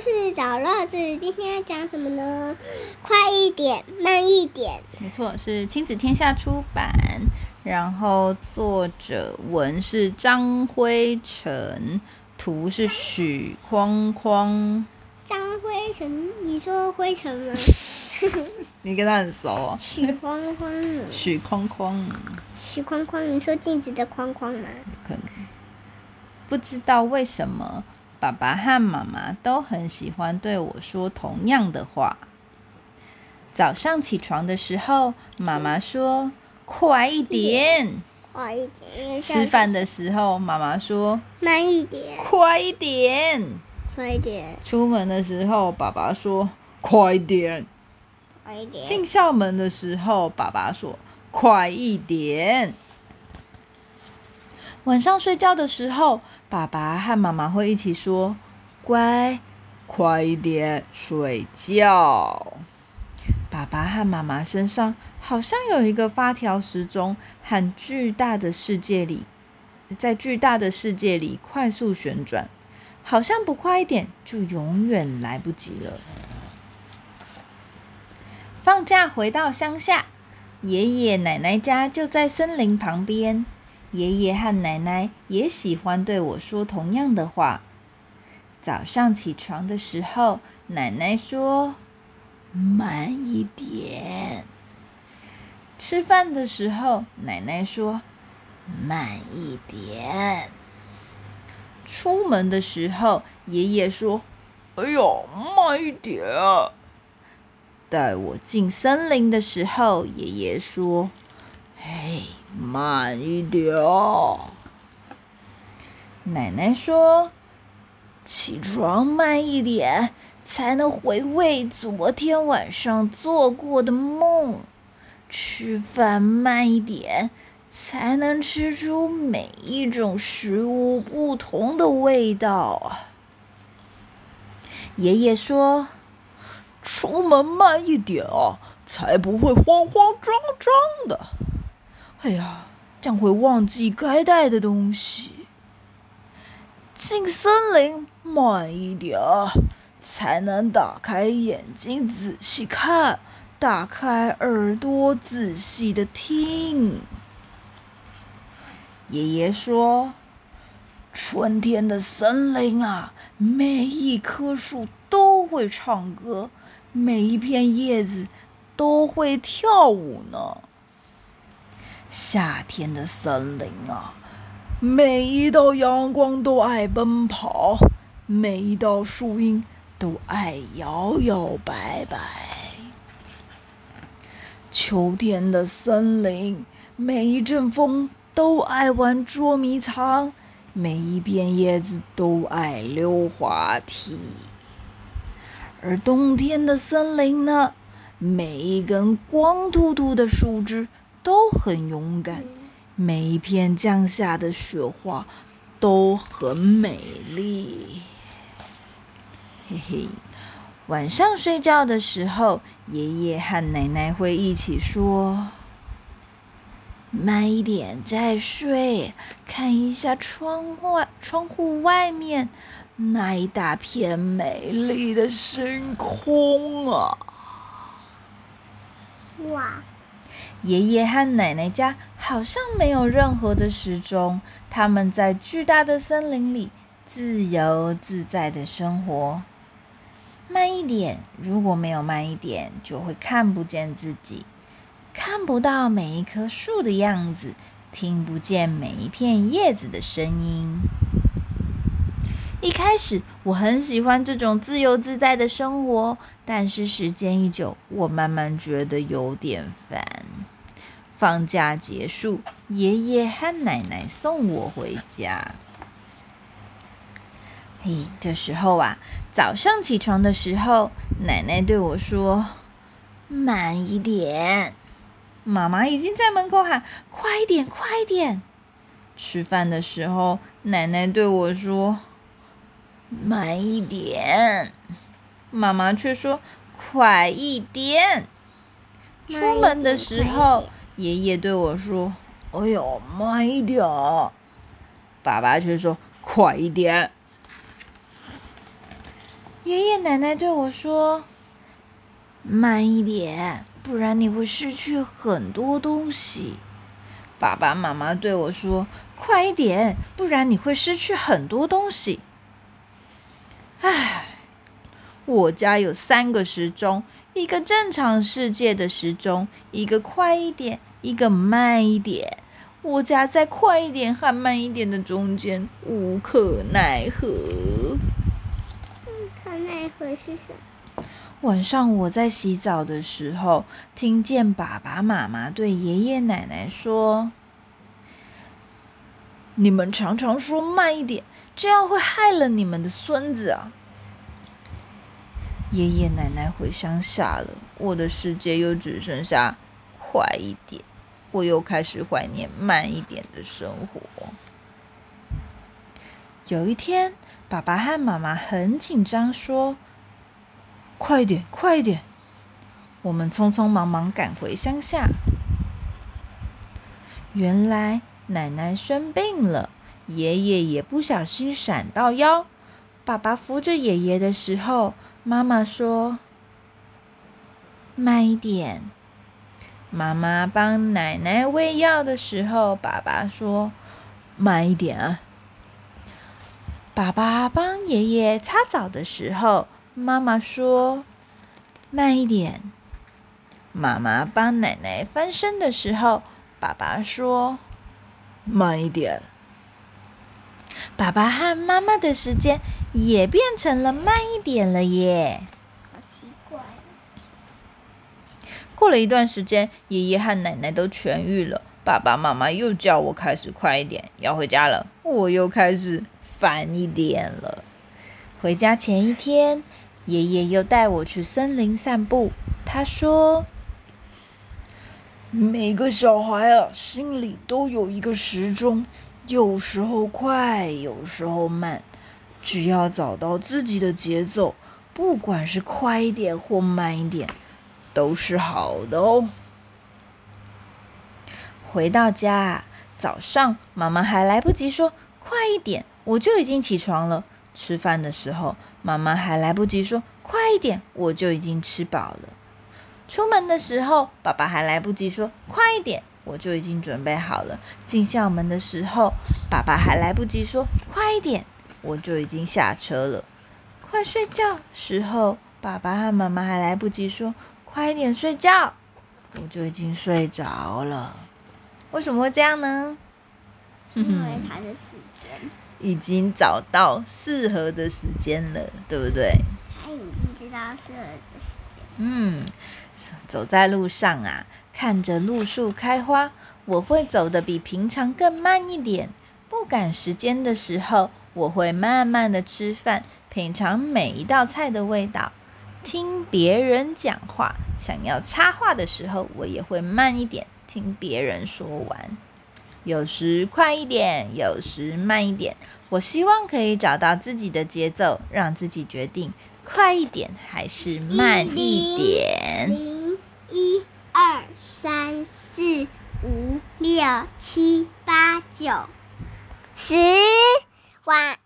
事找乐子，今天要讲什么呢？快一点，慢一点。没错，是亲子天下出版，然后作者文是张辉成，图是许框框。张辉成，你说灰尘吗？你跟他很熟哦。许框框，许框框，许框框，你说镜子的框框吗？可能不知道为什么，爸爸和妈妈都很喜欢对我说同样的话。早上起床的时候，妈妈说：“快一点。”快一点。吃饭的时候，妈妈说：“慢一点。”快一点。快一点。出门的时候，爸爸说：“快一点。”快一点。进校门的时候，爸爸说：“快一点。”晚上睡觉的时候，爸爸和妈妈会一起说：“乖，快一点睡觉。”爸爸和妈妈身上好像有一个发条时钟，和巨大的世界里，在巨大的世界里快速旋转，好像不快一点就永远来不及了。放假回到乡下，爷爷奶奶家就在森林旁边。爷爷和奶奶也喜欢对我说同样的话。早上起床的时候，奶奶说。慢一点。吃饭的时候，奶奶说：“慢一点。”出门的时候，爷爷说：“哎呀，慢一点。”带我进森林的时候，爷爷说：“嘿，慢一点。”奶奶说：“起床慢一点。”才能回味昨天晚上做过的梦，吃饭慢一点，才能吃出每一种食物不同的味道。爷爷说：“出门慢一点啊，才不会慌慌张张的。哎呀，这样会忘记该带的东西。进森林慢一点。”才能打开眼睛仔细看，打开耳朵仔细的听。爷爷说：“春天的森林啊，每一棵树都会唱歌，每一片叶子都会跳舞呢。夏天的森林啊，每一道阳光都爱奔跑，每一道树荫。”都爱摇摇摆摆。秋天的森林，每一阵风都爱玩捉迷藏，每一片叶子都爱溜滑梯。而冬天的森林呢，每一根光秃秃的树枝都很勇敢，每一片降下的雪花都很美丽。嘿嘿，晚上睡觉的时候，爷爷和奶奶会一起说：“慢一点再睡，看一下窗外，窗户外面那一大片美丽的星空啊！”哇！爷爷和奶奶家好像没有任何的时钟，他们在巨大的森林里自由自在的生活。慢一点，如果没有慢一点，就会看不见自己，看不到每一棵树的样子，听不见每一片叶子的声音。一开始我很喜欢这种自由自在的生活，但是时间一久，我慢慢觉得有点烦。放假结束，爷爷和奶奶送我回家。嘿，这时候啊，早上起床的时候，奶奶对我说：“慢一点。”妈妈已经在门口喊：“快一点，快一点！”吃饭的时候，奶奶对我说：“慢一点。”妈妈却说：“快一点。”出门的时候，爷爷对我说：“哎呦，慢一点。”爸爸却说：“快一点。”爷爷奶奶对我说：“慢一点，不然你会失去很多东西。”爸爸妈妈对我说：“快一点，不然你会失去很多东西。”唉，我家有三个时钟，一个正常世界的时钟，一个快一点，一个慢一点。我家在快一点和慢一点的中间，无可奈何。无可奈何是什么？晚上我在洗澡的时候，听见爸爸妈妈对爷爷奶奶说：“你们常常说慢一点，这样会害了你们的孙子啊！”爷爷奶奶回乡下了，我的世界又只剩下快一点。我又开始怀念慢一点的生活。有一天，爸爸和妈妈很紧张，说：“快一点，快一点！”我们匆匆忙忙赶回乡下。原来奶奶生病了，爷爷也不小心闪到腰。爸爸扶着爷爷的时候，妈妈说：“慢一点。”妈妈帮奶奶喂药的时候，爸爸说：“慢一点啊。”爸爸帮爷爷擦澡的时候，妈妈说：“慢一点。”妈妈帮奶奶翻身的时候，爸爸说：“慢一点。”爸爸和妈妈的时间也变成了慢一点了耶。好奇怪过了一段时间，爷爷和奶奶都痊愈了，爸爸妈妈又叫我开始快一点，要回家了。我又开始烦一点了。回家前一天，爷爷又带我去森林散步。他说：“每个小孩啊，心里都有一个时钟，有时候快，有时候慢。只要找到自己的节奏，不管是快一点或慢一点。”都是好的哦。回到家，早上妈妈还来不及说“快一点”，我就已经起床了。吃饭的时候，妈妈还来不及说“快一点”，我就已经吃饱了。出门的时候，爸爸还来不及说“快一点”，我就已经准备好了。进校门的时候，爸爸还来不及说“快一点”，我就已经下车了。快睡觉时候，爸爸和妈妈还来不及说。快点睡觉，我就已经睡着了。为什么会这样呢？因为他的时间 已经找到适合的时间了，对不对？他已经知道适合的时间。嗯，走在路上啊，看着路树开花，我会走的比平常更慢一点。不赶时间的时候，我会慢慢的吃饭，品尝每一道菜的味道。听别人讲话，想要插话的时候，我也会慢一点听别人说完。有时快一点，有时慢一点。我希望可以找到自己的节奏，让自己决定快一点还是慢一点。零一二三四五六七八九十，晚。